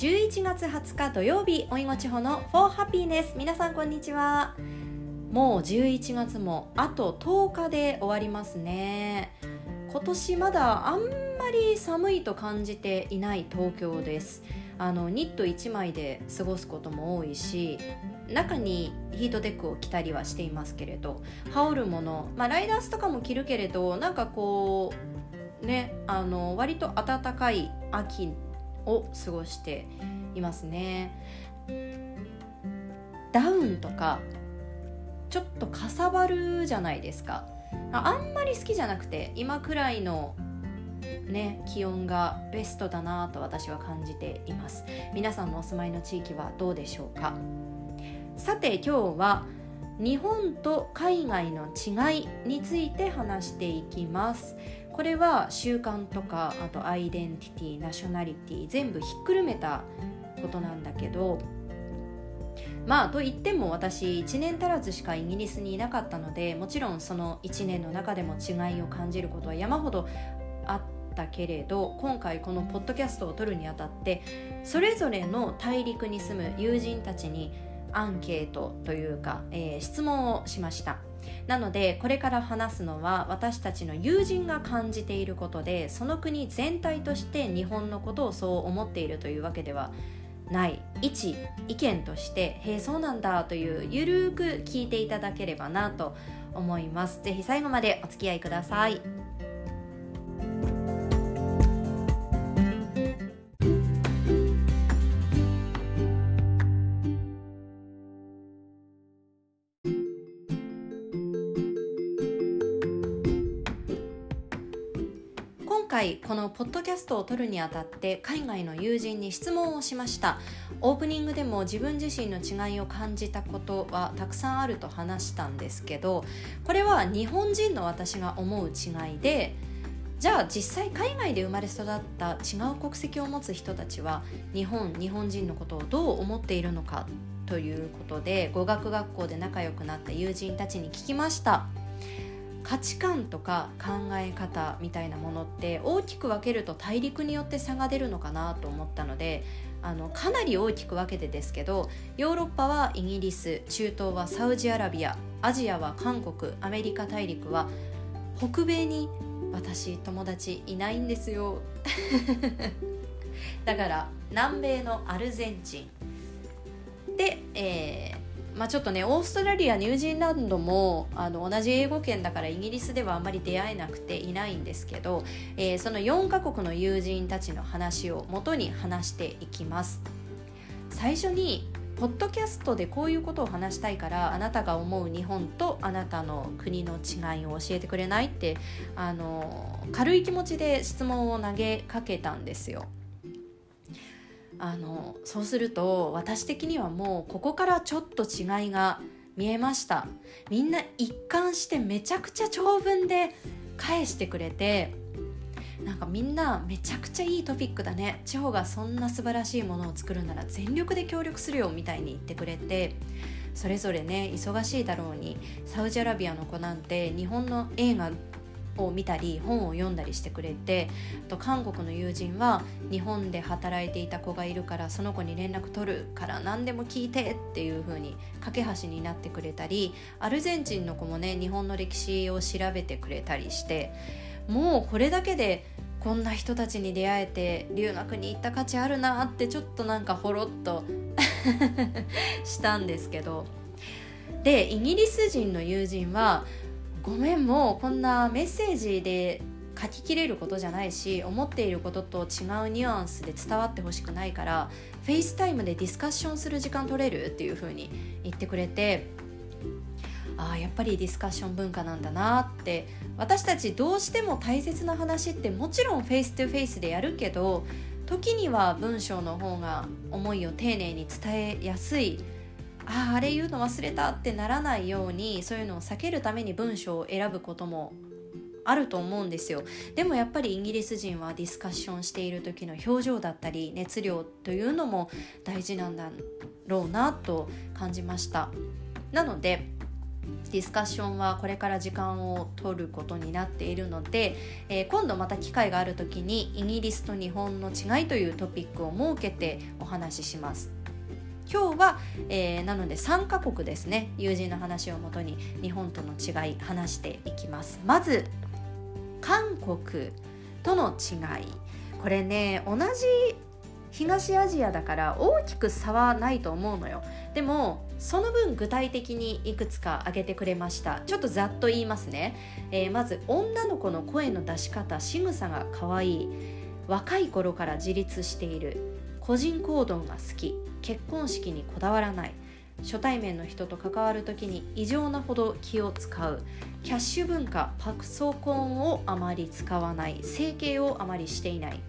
11月20日土曜日おいご地方の For Happiness 皆さんこんにちは。もう11月もあと10日で終わりますね。今年まだあんまり寒いと感じていない東京です。あのニット1枚で過ごすことも多いし中にヒートテックを着たりはしていますけれど羽織るもの、まあ、ライダースとかも着るけれどなんかこうねあの割と暖かい秋を過ごしていますね。ダウンとかちょっとかさばるじゃないですか。あんまり好きじゃなくて今くらいのね気温がベストだなと私は感じています。皆さんのお住まいの地域はどうでしょうか。さて今日は日本と海外の違いについて話していきます。これは習慣とかあとアイデンティティナショナリティ全部ひっくるめたことなんだけどまあと言っても私1年足らずしかイギリスにいなかったのでもちろんその1年の中でも違いを感じることは山ほどあったけれど今回このポッドキャストを撮るにあたってそれぞれの大陸に住む友人たちにアンケートというか、えー、質問をしました。なのでこれから話すのは私たちの友人が感じていることでその国全体として日本のことをそう思っているというわけではない一意見として「へえそうなんだ」というゆるく聞いていただければなと思います。是非最後までお付き合いください。回このポッドキャストを撮るにあたって海外の友人に質問をしました。オープニングでも自分自身の違いを感じたことはたくさんあると話したんですけどこれは日本人の私が思う違いでじゃあ実際海外で生まれ育った違う国籍を持つ人たちは日本日本人のことをどう思っているのかということで語学学校で仲良くなった友人たちに聞きました。価値観とか考え方みたいなものって大きく分けると大陸によって差が出るのかなと思ったのであのかなり大きく分けてですけどヨーロッパはイギリス中東はサウジアラビアアジアは韓国アメリカ大陸は北米に私友達いないんですよ。だから南米のアルゼンチン。で、えー、まあ、ちょっとねオーストラリアニュージーランドもあの同じ英語圏だからイギリスではあんまり出会えなくていないんですけど、えー、その4カ国の友人たちの話を元に話していきます。最初にポッドキャストでこういうことを話したいからあなたが思う日本とあなたの国の違いを教えてくれないってあの軽い気持ちで質問を投げかけたんですよ。あのそうすると私的にはもうここからちょっと違いが見えました。みんな一貫してめちゃくちゃ長文で返してくれてなんかみんなめちゃくちゃいいトピックだね。地方がそんな素晴らしいものを作るなら全力で協力するよみたいに言ってくれてそれぞれね忙しいだろうにサウジアラビアの子なんて日本の映画を見たり本を読んだりしてくれてあと韓国の友人は日本で働いていた子がいるからその子に連絡取るから何でも聞いてっていう風に架け橋になってくれたりアルゼンチンの子もね日本の歴史を調べてくれたりしてもうこれだけでこんな人たちに出会えて留学に行った価値あるなってちょっとなんかほろっと したんですけど。でイギリス人の友人はごめんもうこんなメッセージで書ききれることじゃないし思っていることと違うニュアンスで伝わってほしくないから FaceTime でディスカッションする時間取れるっていう風に言ってくれてああやっぱりディスカッション文化なんだなって私たちどうしても大切な話ってもちろんフェイス2フェイスでやるけど時には文章の方が思いを丁寧に伝えやすいあああれ言うの忘れたってならないようにそういうのを避けるために文章を選ぶこともあると思うんですよ。でもやっぱりイギリス人はディスカッションしている時の表情だったり熱量というのも大事なんだろうなと感じました。なのでディスカッションはこれから時間を取ることになっているので、えー、今度また機会がある時にイギリスと日本の違いというトピックを設けてお話しします。今日は、えー、なので3カ国ですね。友人の話をもとに日本との違い話していきます。まず韓国との違い。これね同じ東アジアだから大きく差はないと思うのよ。でもその分具体的にいくつか挙げてくれました。ちょっとざっと言いますね、えー、まず女の子の声の出し方仕草が可愛い。若い頃から自立している。個人行動が好き。結婚式にこだわらない。初対面の人と関わる時に異常なほど気を使う。キャッシュ文化パクソコンをあまり使わない。整形をあまりしていない。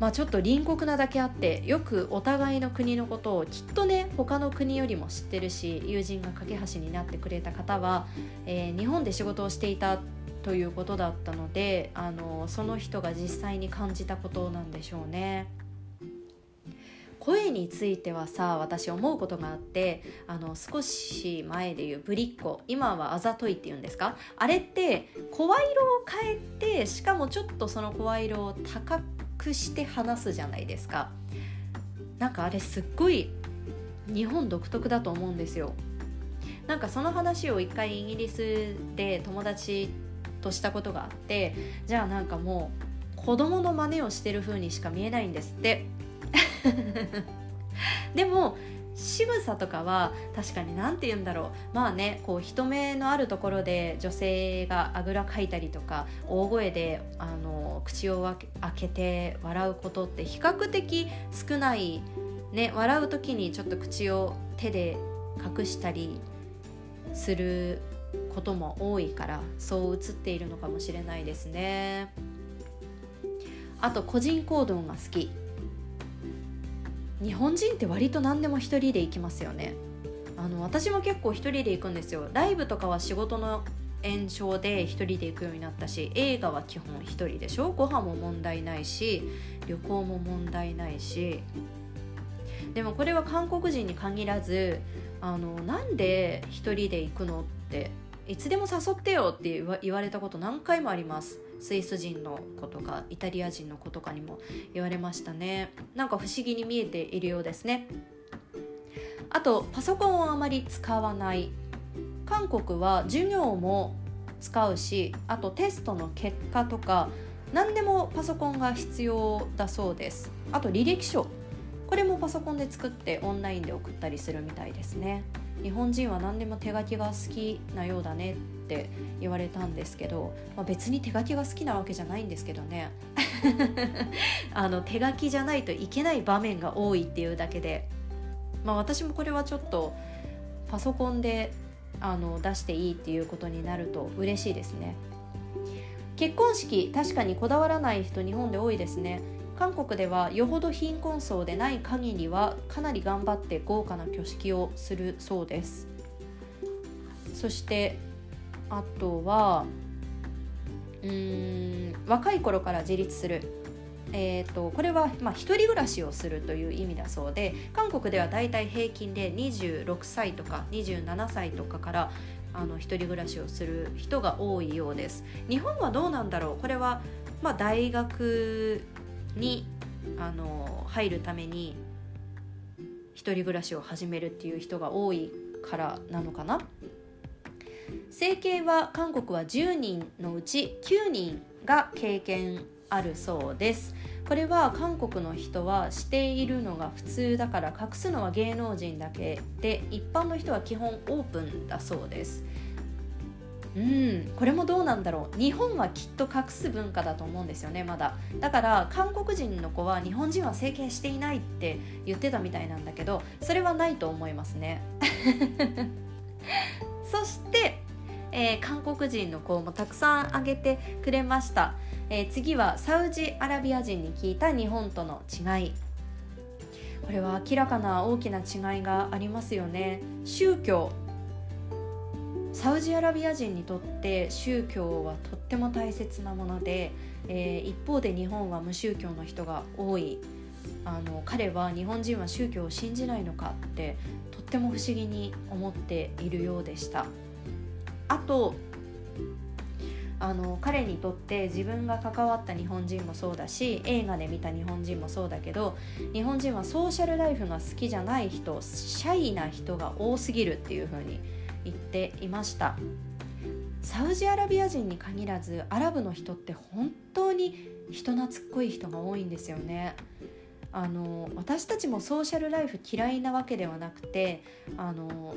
まあ、ちょっと隣国なだけあってよくお互いの国のことをきっとね他の国よりも知ってるし友人が架け橋になってくれた方は、えー、日本で仕事をしていたということだったのであのその人が実際に感じたことなんでしょうね。声についてはさ私思うことがあってあの少し前で言うぶりっ子今はあざといっていうんですか？あれって声色を変えてしかもちょっとその声色を高くして話すじゃないですか。なんかあれすっごい日本独特だと思うんですよ。なんかその話を一回イギリスで友達としたことがあってじゃあなんかもう子供の真似をしてる風にしか見えないんですって。でも仕草とかは確かに何て言うんだろう。まあねこう人目のあるところで女性があぐらかいたりとか大声であの口を開けて笑うことって比較的少ない。ね笑う時にちょっと口を手で隠したりすることも多いからそう映っているのかもしれないですね。あと個人行動が好き。日本人って割と何でも一人で行きますよね。あの私も結構一人で行くんですよ。ライブとかは仕事の延長で一人で行くようになったし映画は基本一人でしょ。ご飯も問題ないし旅行も問題ないし。でもこれは韓国人に限らずあのなんで一人で行くのっていつでも誘ってよって言われたこと何回もあります。スイス人の子とかイタリア人の子とかにも言われましたね。なんか不思議に見えているようですね。あとパソコンをあまり使わない韓国は授業も使うしあとテストの結果とか何でもパソコンが必要だそうです。あと履歴書。これもパソコンで作ってオンラインで送ったりするみたいですね。日本人は何でも手書きが好きなようだねって言われたんですけど、まあ、別に手書きが好きなわけじゃないんですけどね。あの手書きじゃないといけない場面が多いっていうだけで、まあ、私もこれはちょっとパソコンであの出していいっていうことになると嬉しいですね。結婚式確かにこだわらない人日本で多いですね。韓国ではよほど貧困層でない限りはかなり頑張って豪華な挙式をするそうです。そしてあとはうーん若い頃から自立する。えーと、これは、まあ、一人暮らしをするという意味だそうで韓国ではだいたい平均で26歳とか27歳とかからあの一人暮らしをする人が多いようです。日本はどうなんだろう？これは、まあ、大学にあの入るために一人暮らしを始めるっていう人が多いからなのかな。整形は韓国は10人のうち9人が経験あるそうです。これは韓国の人はしているのが普通だから隠すのは芸能人だけで一般の人は基本オープンだそうです。うんこれもどうなんだろう。日本はきっと隠す文化だと思うんですよねまだ。だから韓国人の子は日本人は整形していないって言ってたみたいなんだけどそれはないと思いますね。そして、えー、韓国人の子もたくさん挙げてくれました、えー、次はサウジアラビア人に聞いた日本との違い。これは明らかな大きな違いがありますよね。宗教。サウジアラビア人にとって宗教はとっても大切なもので、えー、一方で日本は無宗教の人が多い。あの彼は日本人は宗教を信じないのかってとっても不思議に思っているようでした。あとあの彼にとって自分が関わった日本人もそうだし映画で見た日本人もそうだけど日本人はソーシャルライフが好きじゃない人シャイな人が多すぎるっていうふうに言っていましたサウジアラビア人に限らずアラブの人って本当に人懐っこい人が多いんですよねあの私たちもソーシャルライフ嫌いなわけではなくてあの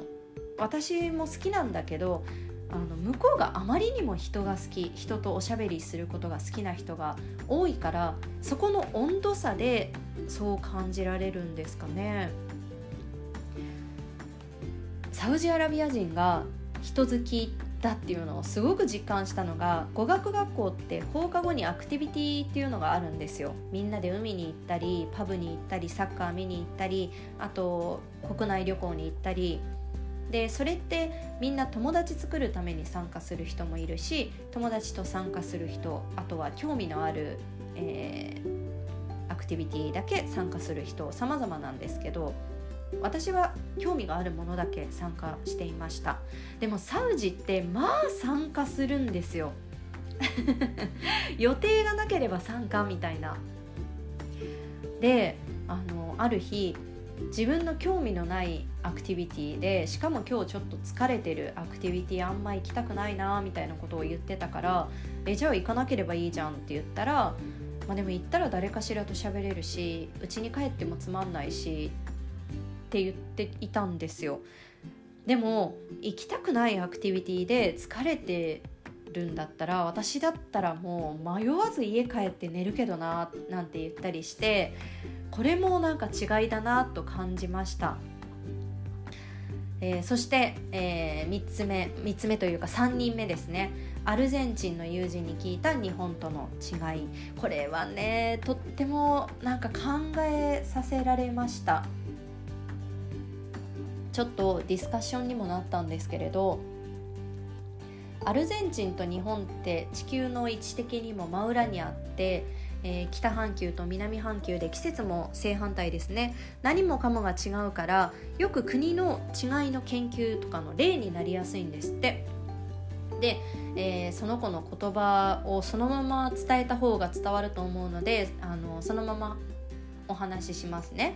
私も好きなんだけどあの向こうがあまりにも人が好き人とおしゃべりすることが好きな人が多いからそこの温度差でそう感じられるんですかね。サウジアラビア人が人好きだっていうのをすごく実感したのが語学学校って放課後にアクティビティっていうのがあるんですよ。みんなで海に行ったりパブに行ったりサッカー見に行ったりあと国内旅行に行ったり。でそれってみんな友達作るために参加する人もいるし友達と参加する人あとは興味のある、えー、アクティビティだけ参加する人様々なんですけど私は興味があるものだけ参加していました。でもサウジってまあ参加するんですよ。予定がなければ参加みたいな。であのある日自分の興味のないアクティビティでしかも今日ちょっと疲れてるアクティビティあんま行きたくないなみたいなことを言ってたからえじゃあ行かなければいいじゃんって言ったら、まあ、でも行ったら誰かしらと喋れるし家に帰ってもつまんないしって言っていたんですよ。でも行きたくないアクティビティで疲れてるんだったら私だったらもう迷わず家帰って寝るけどななんて言ったりしてこれもなんか違いだなと感じました。えー、そして、えー、3つ目3つ目というか3人目ですね。アルゼンチンの友人に聞いた日本との違い。これはねとってもなんか考えさせられました。ちょっとディスカッションにもなったんですけれどアルゼンチンと日本って地球の位置的にも真裏にあってえー、北半球と南半球で季節も正反対ですね。何もかもが違うからよく国の違いの研究とかの例になりやすいんですって。で、えー、その子の言葉をそのまま伝えた方が伝わると思うのであのそのままお話ししますね、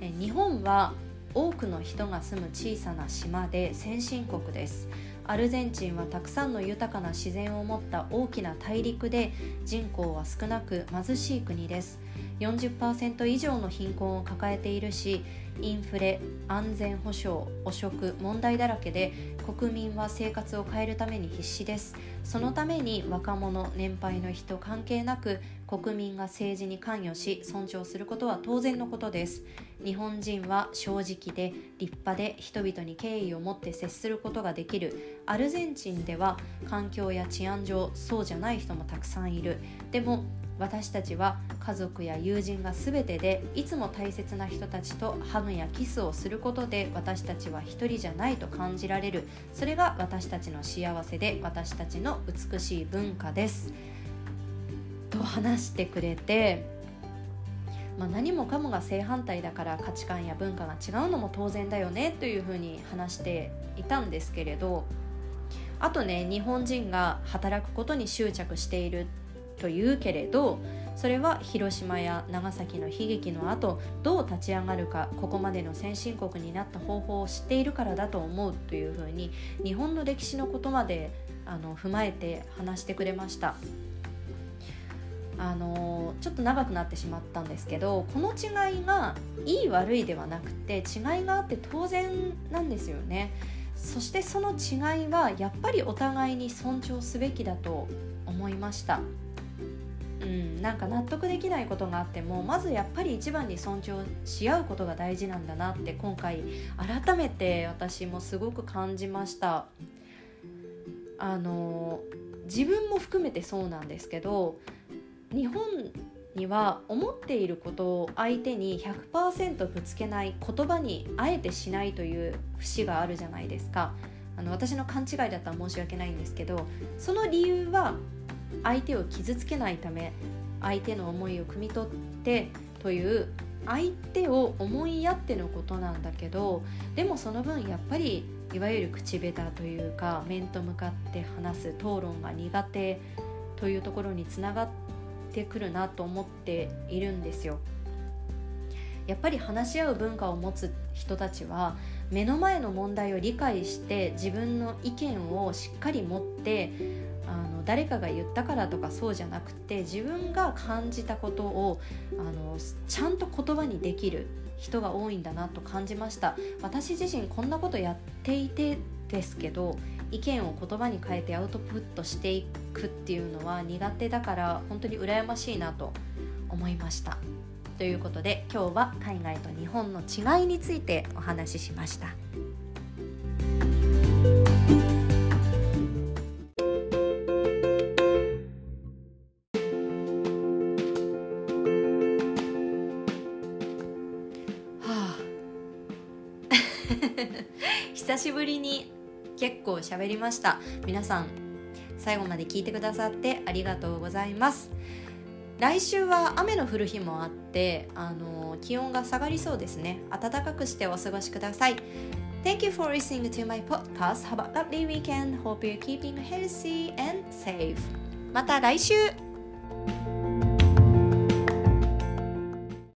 えー、日本は多くの人が住む小さな島で先進国です。アルゼンチンはたくさんの豊かな自然を持った大きな大陸で人口は少なく貧しい国です。40%以上の貧困を抱えているしインフレ安全保障汚職問題だらけで国民は生活を変えるために必死です。そのために若者年配の人関係なく国民が政治に関与し尊重することは当然のことです。日本人は正直で立派で人々に敬意を持って接することができる。アルゼンチンでは環境や治安上そうじゃない人もたくさんいる。でも私たちは家族や友人が全てでいつも大切な人たちとハグやキスをすることで私たちは一人じゃないと感じられる。それが私たちの幸せで私たちの美しい文化です。と話してくれて、まあ、何もかもが正反対だから価値観や文化が違うのも当然だよねというふうに話していたんですけれど。あとね日本人が働くことに執着しているというけれどそれは広島や長崎の悲劇の後どう立ち上がるかここまでの先進国になった方法を知っているからだと思うというふうに日本の歴史のことまであの踏まえて話してくれました。あのちょっと長くなってしまったんですけどこの違いがいい悪いではなくて違いがあって当然なんですよねそしてその違いはやっぱりお互いに尊重すべきだと思いましたうん、なんか納得できないことがあってもまずやっぱり一番に尊重し合うことが大事なんだなって今回改めて私もすごく感じました。あの自分も含めてそうなんですけど日本には思っていることを相手に100%ぶつけない言葉にあえてしないという節があるじゃないですか。あの私の勘違いだったら申し訳ないんですけどその理由は相手を傷つけないため相手の思いを汲み取ってという相手を思いやってのことなんだけどでもその分やっぱりいわゆる口下手というか面と向かって話す討論が苦手というところにつながってくるなと思っているんですよ。やっぱり話し合う文化を持つ人たちは目の前の問題を理解して自分の意見をしっかり持っての誰かが言ったからとかそうじゃなくて自分が感じたことをあのちゃんと言葉にできる人が多いんだなと感じました私自身こんなことやっていてですけど意見を言葉に変えてアウトプットしていくっていうのは苦手だから本当に羨ましいなと思いましたということで今日は海外と日本の違いについてお話ししました。久しぶりに結構喋りました皆さん最後まで聞いてくださってありがとうございます来週は雨の降る日もあってあの気温が下がりそうですね暖かくしてお過ごしください Thank you for listening to my podcast. Have a lovely weekend. Hope you're keeping healthy and safe. また来週